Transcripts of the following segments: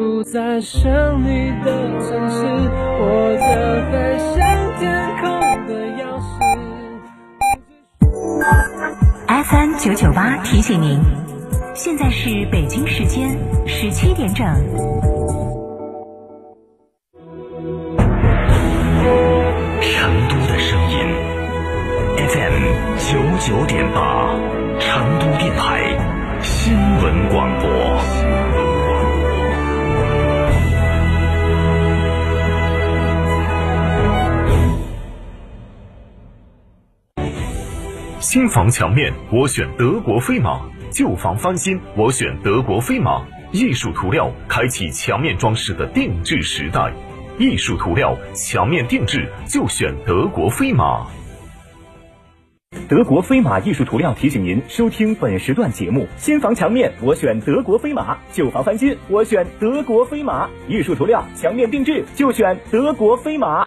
不再想你的城市，我的飞向天空的钥匙。FM 九九八提醒您，现在是北京时间十七点整。成都的声音，FM 九九点八，成都电台新闻广播。新房墙面，我选德国飞马；旧房翻新，我选德国飞马。艺术涂料开启墙面装饰的定制时代，艺术涂料墙面定制就选德国飞马。德国飞马艺术涂料提醒您收听本时段节目：新房墙面我选德国飞马，旧房翻新我选德国飞马。艺术涂料墙面定制就选德国飞马。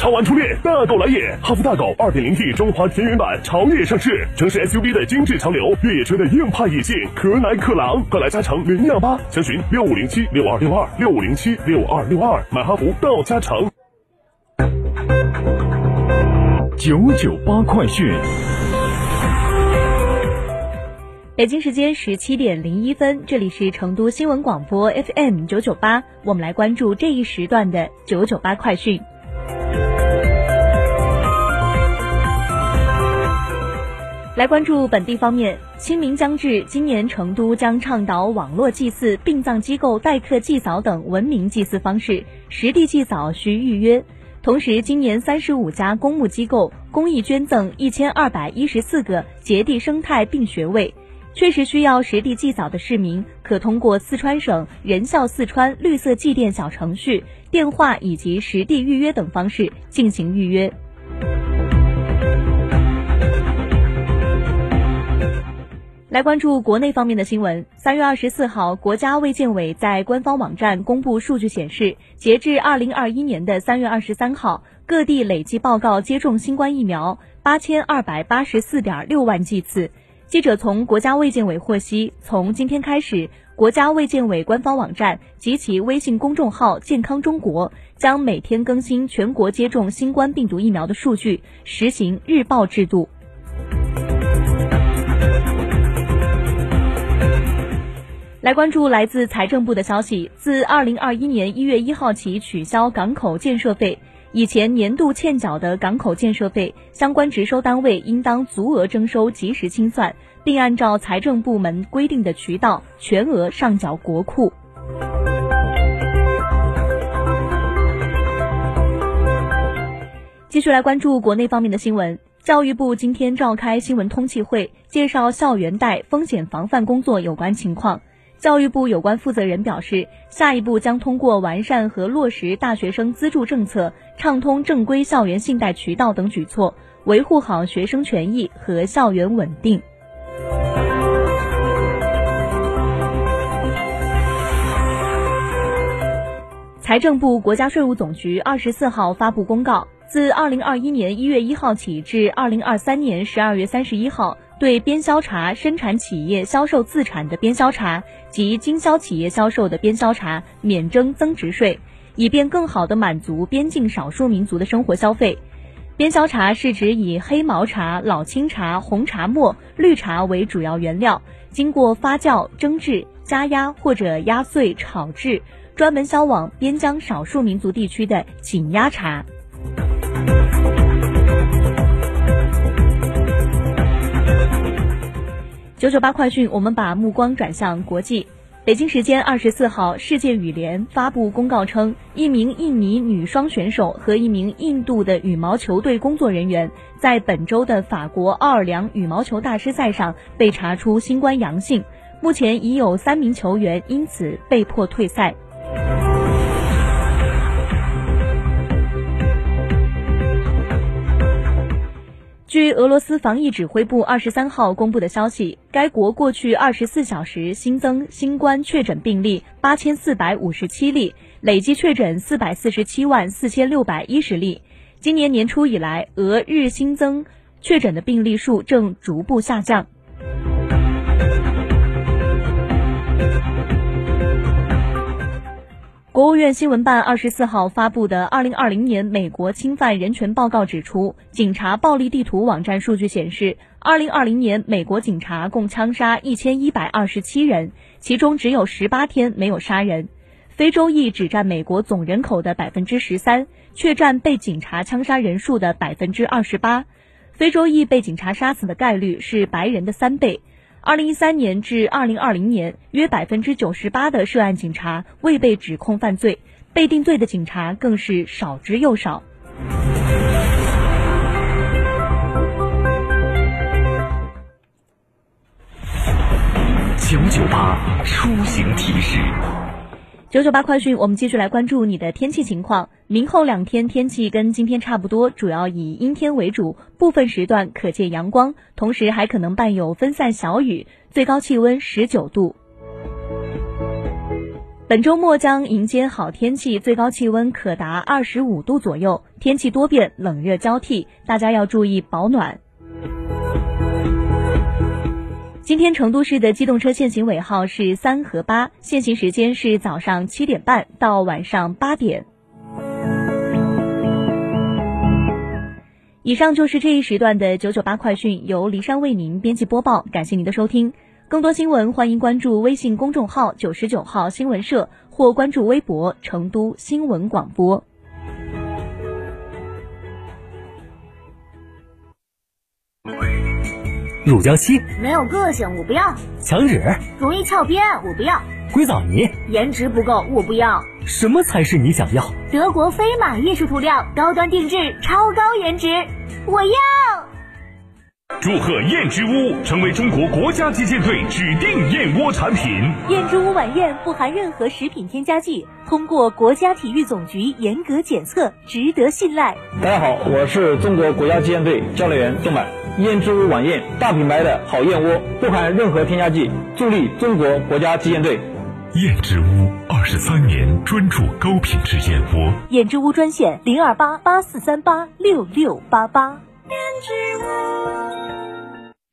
超玩初恋，大狗来也！哈弗大狗 2.0T 中华田园版潮越上市，城市 SUV 的精致潮流，越野车的硬派野性，可奶可狼，快来加诚零幺八，详询六五零七六二六二六五零七六二六二，买哈弗到加诚。九九八快讯。北京时间十七点零一分，这里是成都新闻广播 FM 九九八，我们来关注这一时段的九九八快讯。来关注本地方面，清明将至，今年成都将倡导网络祭祀、殡葬机构代客祭扫等文明祭祀方式，实地祭扫需预约。同时，今年三十五家公募机构公益捐赠一千二百一十四个节地生态病穴位，确实需要实地祭扫的市民，可通过四川省人孝四川绿色祭奠小程序、电话以及实地预约等方式进行预约。来关注国内方面的新闻。三月二十四号，国家卫健委在官方网站公布数据显示，截至二零二一年的三月二十三号，各地累计报告接种新冠疫苗八千二百八十四点六万剂次。记者从国家卫健委获悉，从今天开始，国家卫健委官方网站及其微信公众号“健康中国”将每天更新全国接种新冠病毒疫苗的数据，实行日报制度。来关注来自财政部的消息，自二零二一年一月一号起取消港口建设费，以前年度欠缴的港口建设费，相关值收单位应当足额征收，及时清算，并按照财政部门规定的渠道全额上缴国库。继续来关注国内方面的新闻，教育部今天召开新闻通气会，介绍校园贷风险防范工作有关情况。教育部有关负责人表示，下一步将通过完善和落实大学生资助政策、畅通正规校园信贷渠道等举措，维护好学生权益和校园稳定。财政部、国家税务总局二十四号发布公告，自二零二一年一月一号起至二零二三年十二月三十一号。对边销茶生产企业销售自产的边销茶及经销企业销售的边销茶免征增值税，以便更好地满足边境少数民族的生活消费。边销茶是指以黑毛茶、老青茶、红茶末、绿茶为主要原料，经过发酵、蒸制、加压或者压碎、炒制，专门销往边疆少数民族地区的紧压茶。九九八快讯，我们把目光转向国际。北京时间二十四号，世界羽联发布公告称，一名印尼女双选手和一名印度的羽毛球队工作人员在本周的法国奥尔良羽毛球大师赛上被查出新冠阳性，目前已有三名球员因此被迫退赛。据俄罗斯防疫指挥部二十三号公布的消息，该国过去二十四小时新增新冠确诊病例八千四百五十七例，累计确诊四百四十七万四千六百一十例。今年年初以来，俄日新增确诊的病例数正逐步下降。国务院新闻办二十四号发布的《二零二零年美国侵犯人权报告》指出，警察暴力地图网站数据显示，二零二零年美国警察共枪杀一千一百二十七人，其中只有十八天没有杀人。非洲裔只占美国总人口的百分之十三，却占被警察枪杀人数的百分之二十八。非洲裔被警察杀死的概率是白人的三倍。二零一三年至二零二零年，约百分之九十八的涉案警察未被指控犯罪，被定罪的警察更是少之又少。九九八出行提示。九九八快讯，我们继续来关注你的天气情况。明后两天天气跟今天差不多，主要以阴天为主，部分时段可见阳光，同时还可能伴有分散小雨，最高气温十九度。本周末将迎接好天气，最高气温可达二十五度左右，天气多变，冷热交替，大家要注意保暖。今天成都市的机动车限行尾号是三和八，限行时间是早上七点半到晚上八点。以上就是这一时段的九九八快讯，由黎山为您编辑播报，感谢您的收听。更多新闻，欢迎关注微信公众号九十九号新闻社或关注微博成都新闻广播。乳胶漆没有个性，我不要；墙纸容易翘边，我不要；硅藻泥颜值不够，我不要。什么才是你想要？德国飞马艺术涂料，高端定制，超高颜值，我要。祝贺燕之屋成为中国国家击剑队指定燕窝产品。燕之屋晚宴不含任何食品添加剂，通过国家体育总局严格检测，值得信赖。大家好，我是中国国家击剑队教练员郑满。燕之屋晚宴，大品牌的好燕窝，不含任何添加剂，助力中国国家击剑队。燕之屋二十三年专注高品质燕窝。燕之屋专线零二八八四三八六六八八。燕之屋。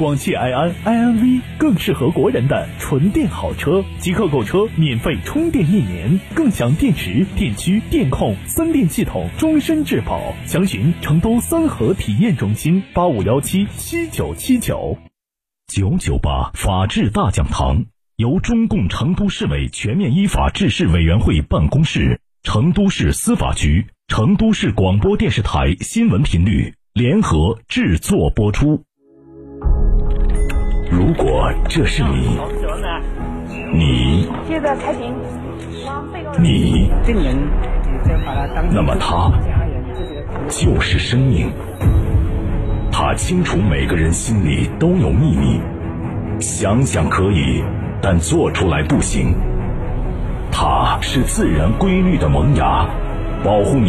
广汽埃安 iNV 更适合国人的纯电好车，即刻购车免费充电一年，更享电池、电驱、电控三电系统终身质保。详询成都三河体验中心八五幺七七九七九九九八法治大讲堂，由中共成都市委全面依法治市委员会办公室、成都市司法局、成都市广播电视台新闻频率联合制作播出。如果这是你，你，你，那么他就是生命。他清楚每个人心里都有秘密，想想可以，但做出来不行。他是自然规律的萌芽，保护你。